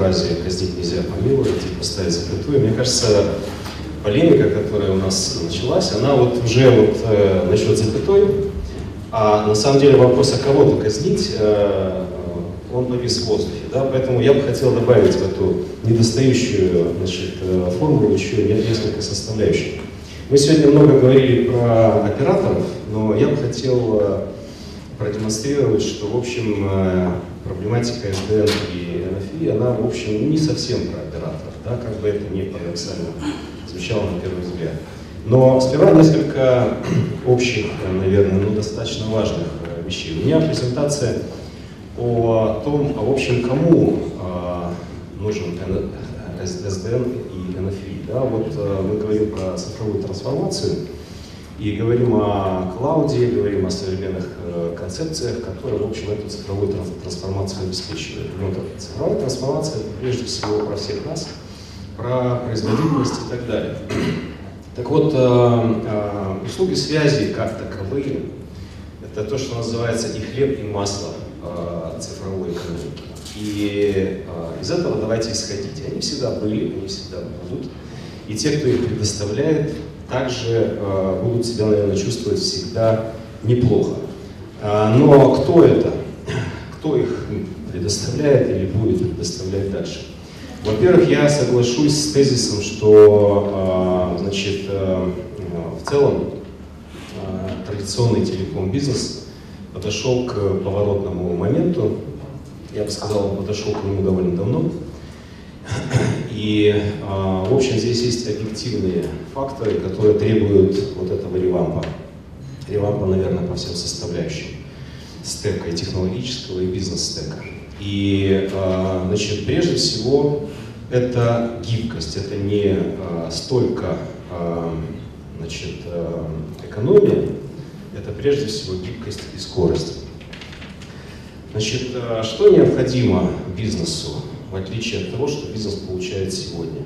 фразе «казнить нельзя помиловать» и поставить запятую. Мне кажется, полемика, которая у нас началась, она вот уже вот э, насчет запятой, а на самом деле вопрос, а кого-то казнить, э, он повис в воздухе. Да? Поэтому я бы хотел добавить в эту недостающую значит, э, формулу еще несколько составляющих. Мы сегодня много говорили про операторов, но я бы хотел э, продемонстрировать, что, в общем, э, проблематика SDN и NFI, она, в общем, не совсем про операторов, да, как бы это не парадоксально звучало на первый взгляд. Но сперва несколько общих, наверное, но достаточно важных вещей. У меня презентация о том, а в общем, кому э, нужен SDN и NFV. Да? Вот э, мы говорим про цифровую трансформацию и говорим о клауде, говорим о современных э, концепциях, которые, в общем, эту цифровую трансформацию обеспечивают. Но ну, цифровая трансформация, прежде всего, про всех нас, про производительность и так далее. Так вот, э, э, услуги связи как таковые, это то, что называется и хлеб, и масло Э, цифровой экономики. И э, из этого давайте исходить. Они всегда были, они всегда будут. И те, кто их предоставляет, также э, будут себя, наверное, чувствовать всегда неплохо. Но кто это? Кто их предоставляет или будет предоставлять дальше? Во-первых, я соглашусь с тезисом, что значит, в целом традиционный телеком-бизнес подошел к поворотному моменту. Я бы сказал, подошел к нему довольно давно. И, а, в общем, здесь есть объективные факторы, которые требуют вот этого ревампа. Ревампа, наверное, по всем составляющим стека и технологического, и бизнес-стека. И, а, значит, прежде всего, это гибкость, это не а, столько значит, экономия, это прежде всего гибкость и скорость. Значит, что необходимо бизнесу, в отличие от того, что бизнес получает сегодня?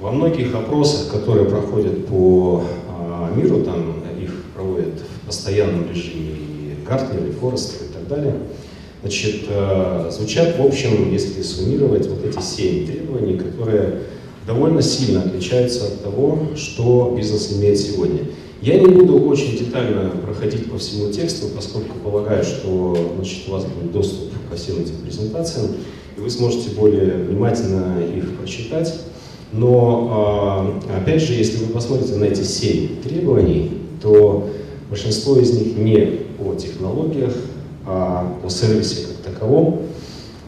Во многих опросах, которые проходят по а, миру, там их проводят в постоянном режиме и Гартнер, и Форестер и так далее, значит, э, звучат, в общем, если суммировать, вот эти семь требований, которые довольно сильно отличаются от того, что бизнес имеет сегодня. Я не буду очень детально проходить по всему тексту, поскольку полагаю, что значит, у вас будет доступ ко всем этим презентациям, вы сможете более внимательно их прочитать. Но, а, опять же, если вы посмотрите на эти семь требований, то большинство из них не о технологиях, а о сервисе как таковом,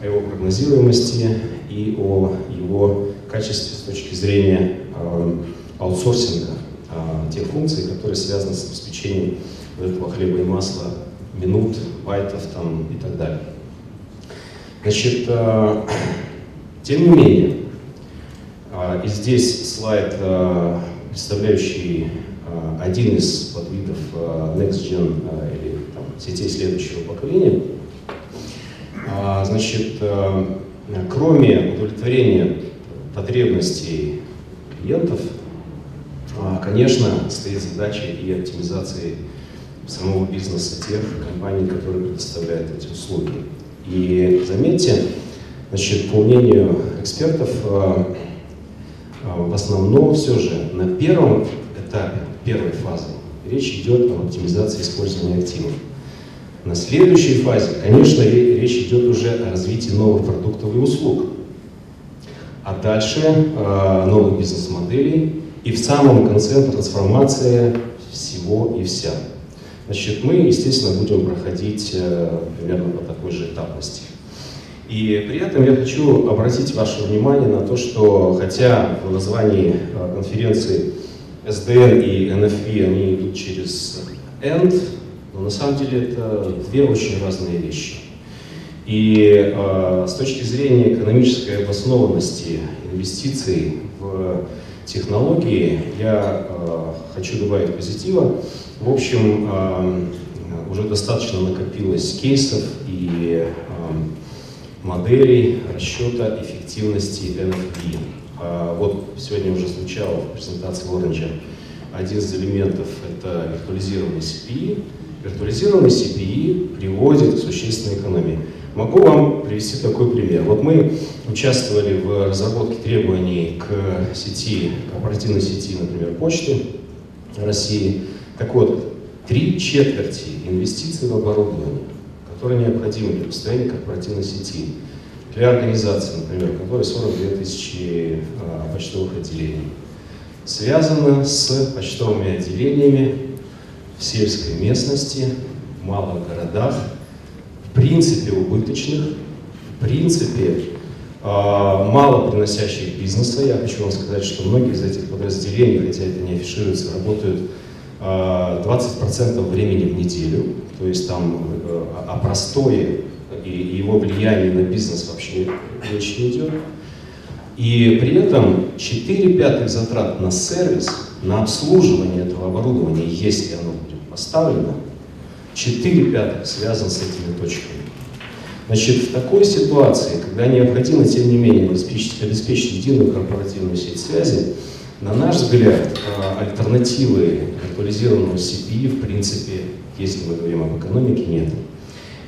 о его прогнозируемости и о его качестве с точки зрения а, аутсорсинга а, тех функций, которые связаны с обеспечением этого хлеба и масла, минут, байтов там, и так далее. Значит, а, тем не менее, а, и здесь слайд, а, представляющий один из подвидов Next Gen или там, сетей следующего поколения, а, значит, кроме удовлетворения потребностей клиентов, конечно, стоит задача и оптимизации самого бизнеса тех компаний, которые предоставляют эти услуги. И заметьте, значит, по мнению экспертов, а, а, в основном все же на первом этапе, первой фазы, речь идет об оптимизации использования активов. На следующей фазе, конечно, речь идет уже о развитии новых продуктов и услуг. А дальше новых бизнес-моделей и в самом конце трансформация всего и вся. Значит, мы, естественно, будем проходить э, примерно по такой же этапности. И при этом я хочу обратить ваше внимание на то, что хотя в названии э, конференции SDN и NFV они идут через END, но на самом деле это две очень разные вещи. И э, с точки зрения экономической обоснованности инвестиций в технологии, я э, хочу добавить позитива. В общем, э, уже достаточно накопилось кейсов и э, моделей расчета эффективности NFP. Э, вот сегодня уже звучал в презентации Orange один из элементов — это виртуализированный CPI, Виртуализированный CPI приводит к существенной экономии. Могу вам привести такой пример. Вот мы участвовали в разработке требований к сети, корпоративной сети, например, почты России. Так вот, три четверти инвестиций в оборудование, которые необходимы для построения корпоративной сети, для организации, например, которой 42 тысячи а, почтовых отделений, связано с почтовыми отделениями в сельской местности, в малых городах, принципе убыточных, в принципе а, мало приносящих бизнеса. Я хочу вам сказать, что многие из этих подразделений, хотя это не афишируется, работают 20% а, времени в неделю. То есть там э, о простое и его влияние на бизнес вообще речь не идет. И при этом 4 пятых затрат на сервис, на обслуживание этого оборудования, если оно будет поставлено, 4 пятых связан с этими точками. Значит, в такой ситуации, когда необходимо, тем не менее, обеспечить, обеспечить единую корпоративную сеть связи, на наш взгляд, а, альтернативы виртуализированного CPI, в принципе, если мы говорим об экономике, нет.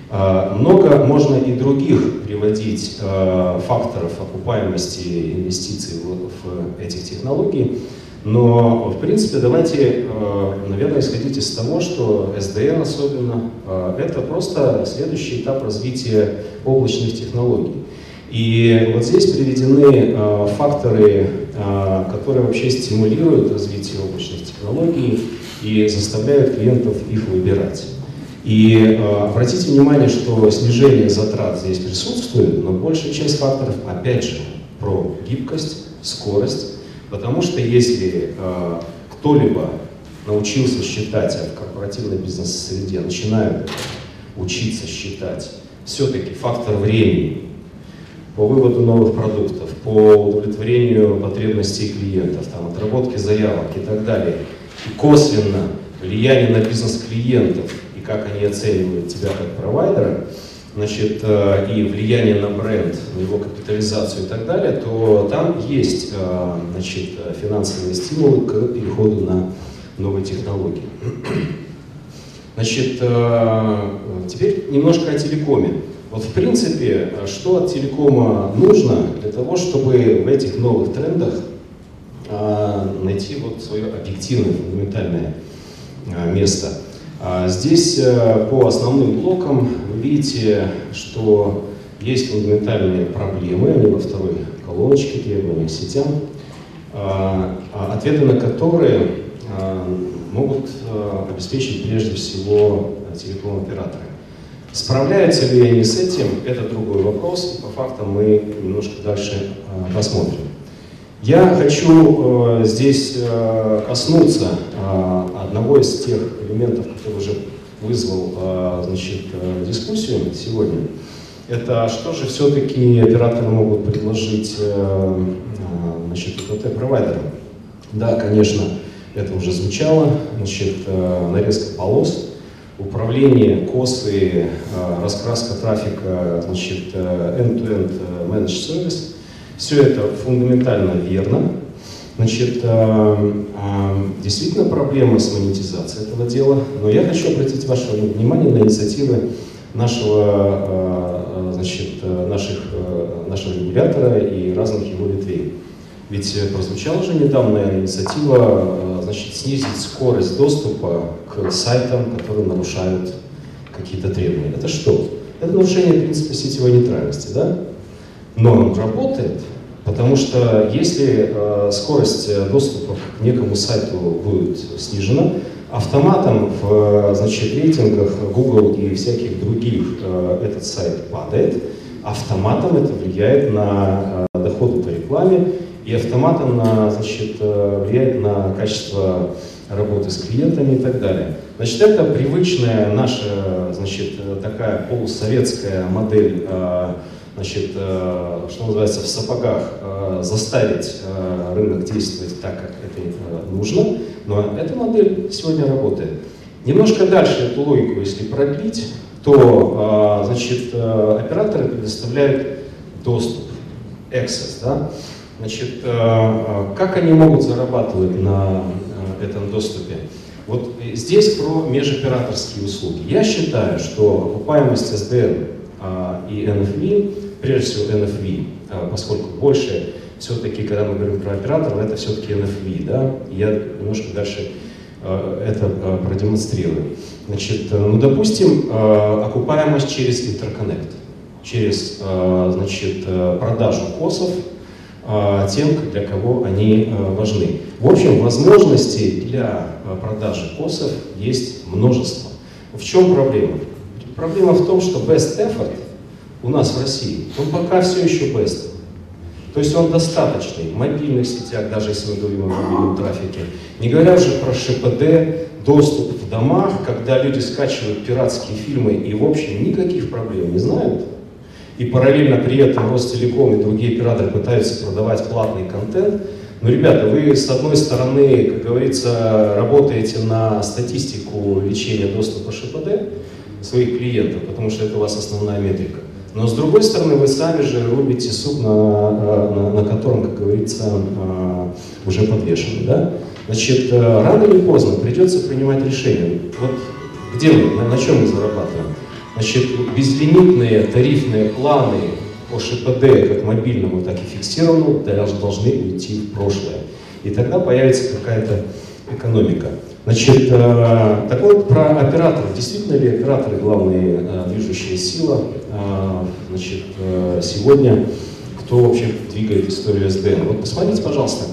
А, много можно и других приводить а, факторов окупаемости инвестиций в этих технологий, но, в принципе, давайте, наверное, исходить из того, что SDN особенно, это просто следующий этап развития облачных технологий. И вот здесь приведены факторы, которые вообще стимулируют развитие облачных технологий и заставляют клиентов их выбирать. И э, обратите внимание, что снижение затрат здесь присутствует, но большая часть факторов, опять же, про гибкость, скорость, потому что если э, кто-либо научился считать, а в корпоративной бизнес-среде начинают учиться считать, все-таки фактор времени. По выводу новых продуктов, по удовлетворению потребностей клиентов, там, отработке заявок и так далее, и косвенно влияние на бизнес клиентов – как они оценивают тебя как провайдера, значит, э, и влияние на бренд, на его капитализацию и так далее, то там есть э, значит, финансовые стимулы к переходу на новые технологии. Значит, э, теперь немножко о телекоме. Вот в принципе, что от телекома нужно для того, чтобы в этих новых трендах найти вот свое объективное, фундаментальное место – здесь э, по основным блокам вы видите, что есть фундаментальные проблемы, они во второй колоночке требования к сетям, а, а ответы на которые могут э, обеспечить прежде всего телеком-операторы. Справляются ли они с этим, это другой вопрос, и по фактам мы немножко дальше э, посмотрим. Я хочу э, здесь э, коснуться э, одного из тех элементов, который уже вызвал э, значит, э, дискуссию сегодня. Это что же все-таки операторы могут предложить э, значит, ОТТ-провайдерам? Да, конечно, это уже звучало. Значит, нарезка полос, управление, косы, раскраска трафика, значит, end-to-end -end managed service – все это фундаментально верно. Значит, э, э, действительно проблема с монетизацией этого дела, но я хочу обратить ваше внимание на инициативы нашего, э, значит, наших, нашего регулятора и разных его ветвей. Ведь прозвучала же недавно инициатива значит, снизить скорость доступа к сайтам, которые нарушают какие-то требования. Это что? Это нарушение принципа сетевой нейтральности, да? но он работает, потому что если э, скорость э, доступа к некому сайту будет снижена, автоматом в значит, рейтингах Google и всяких других э, этот сайт падает, автоматом это влияет на э, доходы по рекламе и автоматом на, значит, э, влияет на качество работы с клиентами и так далее. Значит, это привычная наша, значит, такая полусоветская модель э, значит, э, что называется, в сапогах э, заставить э, рынок действовать так, как это нужно, но эта модель сегодня работает. Немножко дальше эту логику, если продлить, то значит, операторы предоставляют доступ, access, да? Значит, как они могут зарабатывать на этом доступе? Вот здесь про межоператорские услуги. Я считаю, что окупаемость SDN и NFV, прежде всего NFV, а, поскольку больше все-таки, когда мы говорим про операторов, это все-таки NFV, да, я немножко дальше а, это а, продемонстрирую. Значит, э, ну, допустим, окупаемость через интерконнект, через, значит, э, продажу косов тем, для кого они важны. В общем, возможностей для продажи косов есть множество. В чем проблема? Проблема в том, что best effort у нас в России, он пока все еще best. То есть он достаточный в мобильных сетях, даже если мы говорим о мобильном трафике. Не говоря уже про ШПД, доступ в домах, когда люди скачивают пиратские фильмы и, в общем, никаких проблем не знают. И параллельно при этом Ростелеком и другие операторы пытаются продавать платный контент. Но, ребята, вы с одной стороны, как говорится, работаете на статистику лечения доступа ШПД своих клиентов, потому что это у вас основная метрика. Но с другой стороны, вы сами же рубите суп, на, на, на котором, как говорится, а, уже подвешен. Да? Значит, э, рано или поздно придется принимать решение. Вот где мы, на, на чем мы зарабатываем? Значит, безлимитные тарифные планы по ШПД, как мобильному, так и фиксированному, должны уйти в прошлое. И тогда появится какая-то экономика. Значит, э, так вот про операторов. Действительно ли операторы главные э, движущая сила? Э, значит, сегодня кто вообще двигает историю СДН? Вот посмотрите, пожалуйста,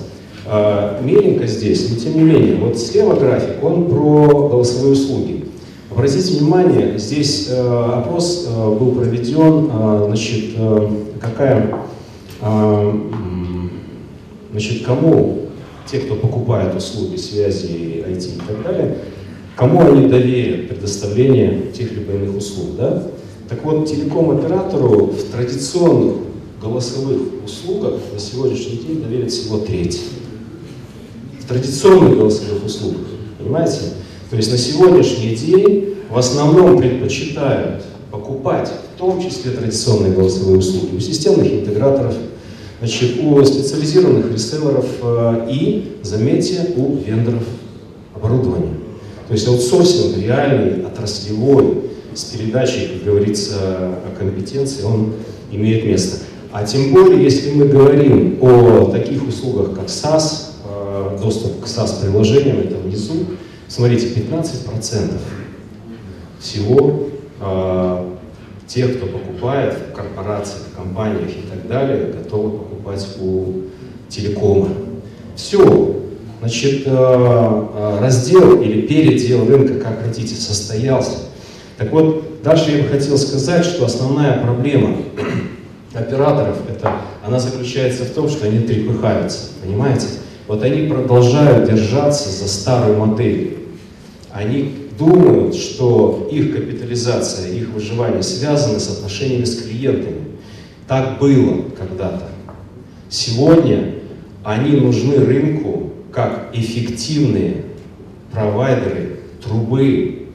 меленько здесь, но тем не менее, вот слева график, он про голосовые услуги. Обратите внимание, здесь опрос был проведен, значит, какая, значит, кому те, кто покупает услуги связи, IT и так далее, кому они доверят предоставление тех либо иных услуг. Да? Так вот, телеком-оператору в традиционных голосовых услугах на сегодняшний день доверят всего треть. В традиционных голосовых услугах, понимаете? То есть на сегодняшний день в основном предпочитают покупать, в том числе традиционные голосовые услуги, у системных интеграторов, значит, у специализированных реселлеров э, и, заметьте, у вендоров оборудования. То есть аутсорсинг реальный, отраслевой, с передачей, как говорится, компетенции, он имеет место. А тем более, если мы говорим о таких услугах, как SaaS, э, доступ к SaaS-приложениям, это внизу, смотрите, 15% всего тех, кто покупает в корпорациях, в компаниях и так далее, готовы покупать у телекома. Все. Значит, э, э, раздел или передел рынка, как хотите, состоялся. Так вот, дальше я бы хотел сказать, что основная проблема операторов, это, она заключается в том, что они трепыхаются, понимаете? Вот они продолжают держаться за старую модель. Они думают, что их капитализация, их выживание связаны с отношениями с клиентами. Так было когда-то. Сегодня они нужны рынку как эффективные провайдеры трубы,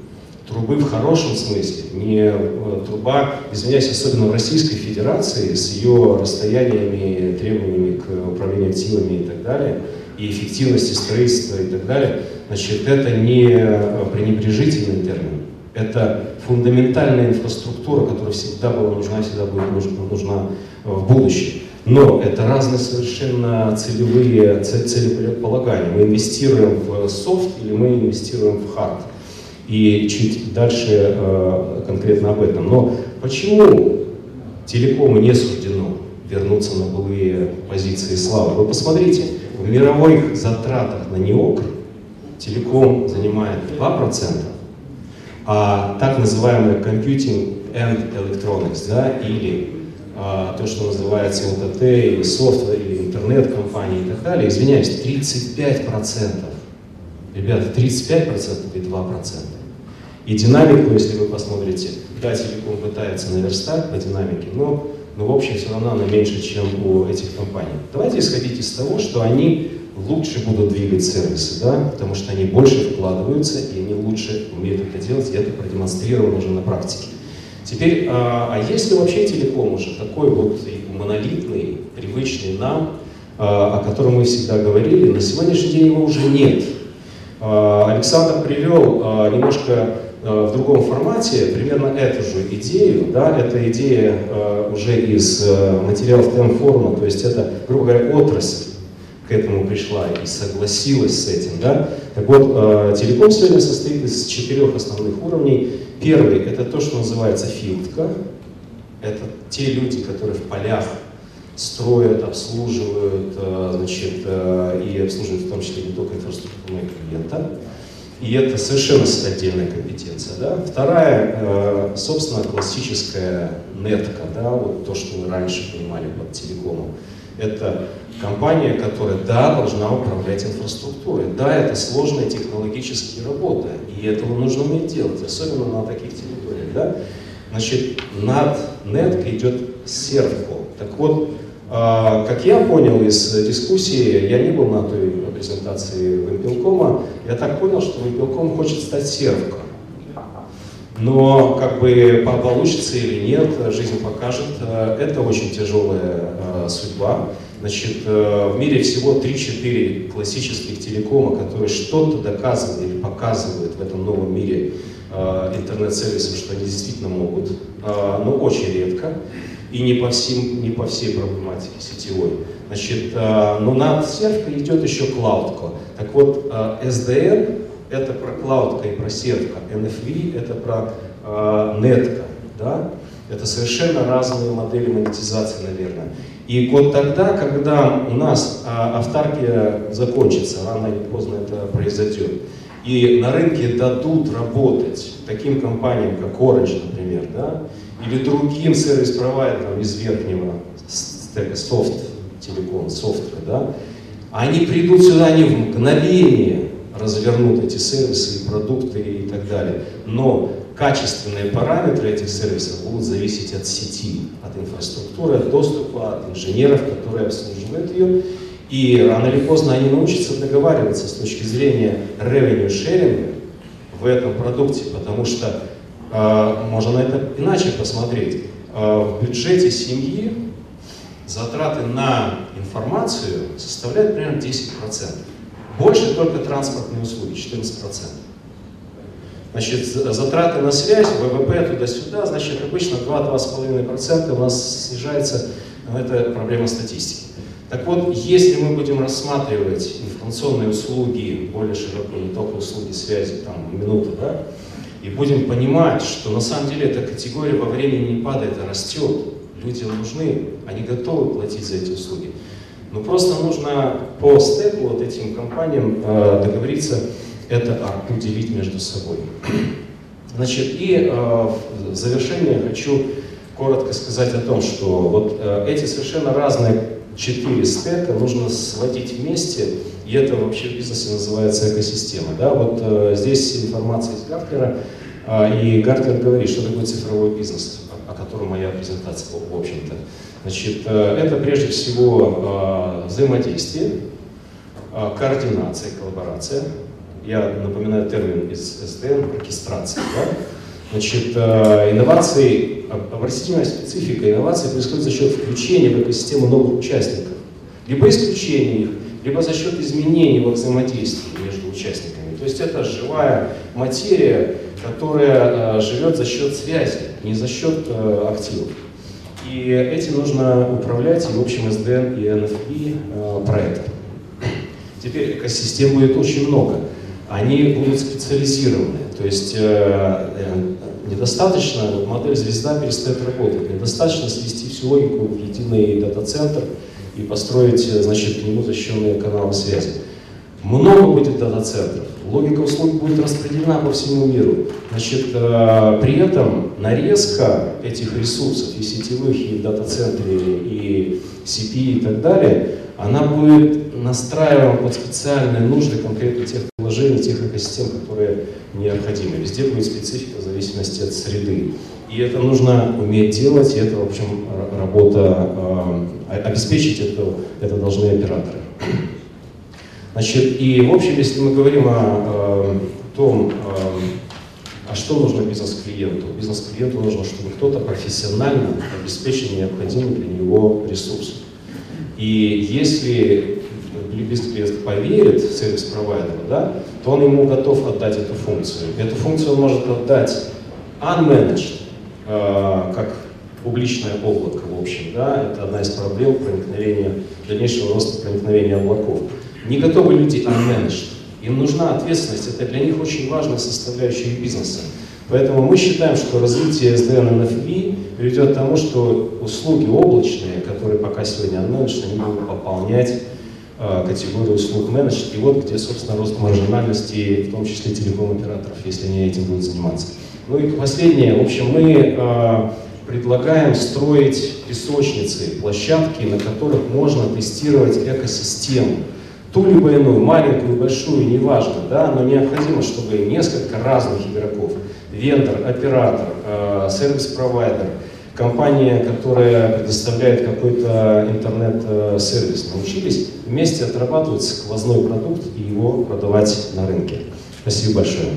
трубы в хорошем смысле, не э, труба, извиняюсь, особенно в Российской Федерации с ее расстояниями, требованиями к управлению активами и так далее, и эффективности строительства и так далее, значит, это не э, пренебрежительный термин. Это фундаментальная инфраструктура, которая всегда была нужна, всегда будет нужна в будущем. Но это разные совершенно целевые целеполагания. Мы инвестируем в софт или мы инвестируем в хард. И чуть дальше э, конкретно об этом. Но почему телекому не суждено вернуться на былые позиции славы? Вы посмотрите, в мировых затратах на НИОКР телеком занимает 2%, а так называемый computing and electronics, да, или а, то, что называется ОТТ, или софт, или интернет-компании и так далее, извиняюсь, 35%. Ребята, 35% и 2%. И динамику, если вы посмотрите, да, Телеком пытается наверстать по динамике, но, но в общем все равно она меньше, чем у этих компаний. Давайте исходить из того, что они лучше будут двигать сервисы, да, потому что они больше вкладываются, и они лучше умеют это делать, и это продемонстрировано уже на практике. Теперь, а, а есть ли вообще телеком уже такой вот монолитный, привычный нам, а, о котором мы всегда говорили, на сегодняшний день его уже нет. Александр привел немножко в другом формате примерно эту же идею. Да? Это идея уже из материалов ТМ-форума, то есть это, грубо говоря, отрасль к этому пришла и согласилась с этим. Да? Так вот, э, телеком сегодня состоит из четырех основных уровней. Первый – это то, что называется филдка. Это те люди, которые в полях строят, обслуживают, э, значит, э, и обслуживают в том числе не только инфраструктуру, клиента. И это совершенно отдельная компетенция. Да? Вторая, собственно, классическая нетка, да, вот то, что мы раньше понимали под телекомом. Это компания, которая, да, должна управлять инфраструктурой. Да, это сложная технологические работа, и этого нужно уметь делать, особенно на таких территориях. Да? Значит, над неткой идет сервко. Так вот, а, как я понял из дискуссии, я не был на той презентации Вимпелкома, я так понял, что Вимпелком хочет стать сервко. Но как бы получится или нет, жизнь покажет. Э, это очень тяжелая э, судьба. Значит, э, в мире всего 3-4 классических телекома, которые что-то доказывают или показывают в этом новом мире интернет-сервисов, что они действительно могут, но очень редко и не по, всем, не по всей проблематике сетевой. Значит, но над сервкой идет еще клаудка. Так вот, SDN это про клаудка и про сетка. NFV это про э, нетка. Да? Это совершенно разные модели монетизации, наверное. И вот тогда, когда у нас а, автаркия закончится, рано или поздно это произойдет, и на рынке дадут работать таким компаниям, как Orange, например, да, или другим сервис-провайдерам из верхнего софт, телеком, софтка, да, они придут сюда, они в мгновение развернут эти сервисы и продукты и так далее. Но качественные параметры этих сервисов будут зависеть от сети, от инфраструктуры, от доступа, от инженеров, которые обслуживают ее. И рано или поздно они научатся договариваться с точки зрения revenue sharing в этом продукте, потому что э, можно на это иначе посмотреть. Э, в бюджете семьи затраты на информацию составляют примерно 10%. Больше только транспортные услуги, 14%. Значит, затраты на связь, ВВП туда-сюда, значит, обычно 2-2,5% у нас снижается, это проблема статистики. Так вот, если мы будем рассматривать информационные услуги более широко, не только услуги связи, там, минуты, да, и будем понимать, что на самом деле эта категория во времени не падает, а растет, людям нужны, они готовы платить за эти услуги. Но просто нужно по стеку вот этим компаниям э, договориться это ARPU делить между собой. Значит, и э, в завершение хочу коротко сказать о том, что вот э, эти совершенно разные четыре стека нужно сводить вместе, и это вообще в бизнесе называется экосистема. Да? Вот э, здесь информация из Гартлера, э, и Гартлер говорит, что такое цифровой бизнес, о, о котором моя презентация, в общем-то. Значит, э, это прежде всего э, взаимодействие, э, координация, коллаборация. Я напоминаю термин из СДН, оркестрация. Да? Значит, инновации, обратительная специфика инноваций происходит за счет включения в экосистему новых участников. Либо исключения их, либо за счет изменений во взаимодействии между участниками. То есть это живая материя, которая живет за счет связи, не за счет активов. И этим нужно управлять, и в общем SDN и NFP э, проект. Теперь экосистем будет очень много. Они будут специализированы. То есть э, э, недостаточно, вот модель звезда перестает работать, недостаточно свести всю логику в единый дата-центр и построить, значит, к нему защищенные каналы связи. Много будет дата-центров, логика услуг будет распределена по всему миру. Значит, э, при этом нарезка этих ресурсов и сетевых, и в дата-центре, и CP и так далее, она будет настраиваема под специальные нужды конкретно тех приложений, тех экосистем, которые необходимы. Везде будет специфика в зависимости от среды. И это нужно уметь делать, и это, в общем, работа, э, обеспечить это, это должны операторы. Значит, и в общем, если мы говорим о э, том, а что нужно бизнес-клиенту? Бизнес-клиенту нужно, чтобы кто-то профессионально обеспечил необходимый для него ресурс. И если в бизнес-клиент поверит сервис-провайдеру, да, то он ему готов отдать эту функцию. Эту функцию он может отдать unmanaged, э, как публичное облако, в общем, да, это одна из проблем проникновения, дальнейшего роста проникновения облаков. Не готовы люди unmanaged. Им нужна ответственность, это для них очень важная составляющая бизнеса. Поэтому мы считаем, что развитие SDN NFV приведет к тому, что услуги облачные, которые пока сегодня unmanaged, они будут пополнять э, категорию услуг менеджмент. И вот где, собственно, рост маржинальности, в том числе телеком-операторов, если они этим будут заниматься. Ну и последнее. В общем, мы э, предлагаем строить песочницы, площадки, на которых можно тестировать экосистему. Ту либо иную, маленькую, большую, неважно, да, но необходимо, чтобы несколько разных игроков, вендор, оператор, э, сервис-провайдер, компания, которая предоставляет какой-то интернет-сервис, научились вместе отрабатывать сквозной продукт и его продавать на рынке. Спасибо большое.